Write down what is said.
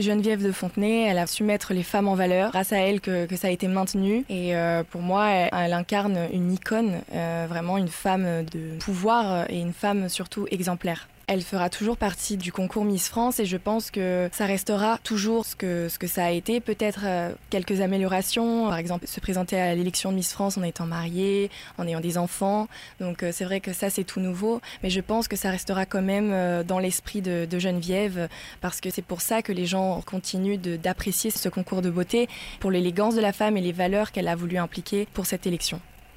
Geneviève de Fontenay, elle a su mettre les femmes en valeur. Grâce à elle que, ça a été maintenu. Et euh, pour moi, elle, incarne une icône, euh, vraiment une femme de pouvoir et une femme surtout exemplaire. Elle fera toujours partie du concours Miss France et je pense que ça restera toujours ce que, ce que ça a été. Peut-être euh, quelques améliorations, par exemple se présenter à l'élection de Miss France en étant mariée, en ayant des enfants. Donc euh, c'est vrai que ça c'est tout nouveau, mais je pense que ça restera quand même euh, dans l'esprit de, de, Geneviève parce que c'est pour ça que les gens continuent d'apprécier ce concours de beauté pour l'élégance de la femme et les valeurs qu'elle a voulu impliquer pour cette élection.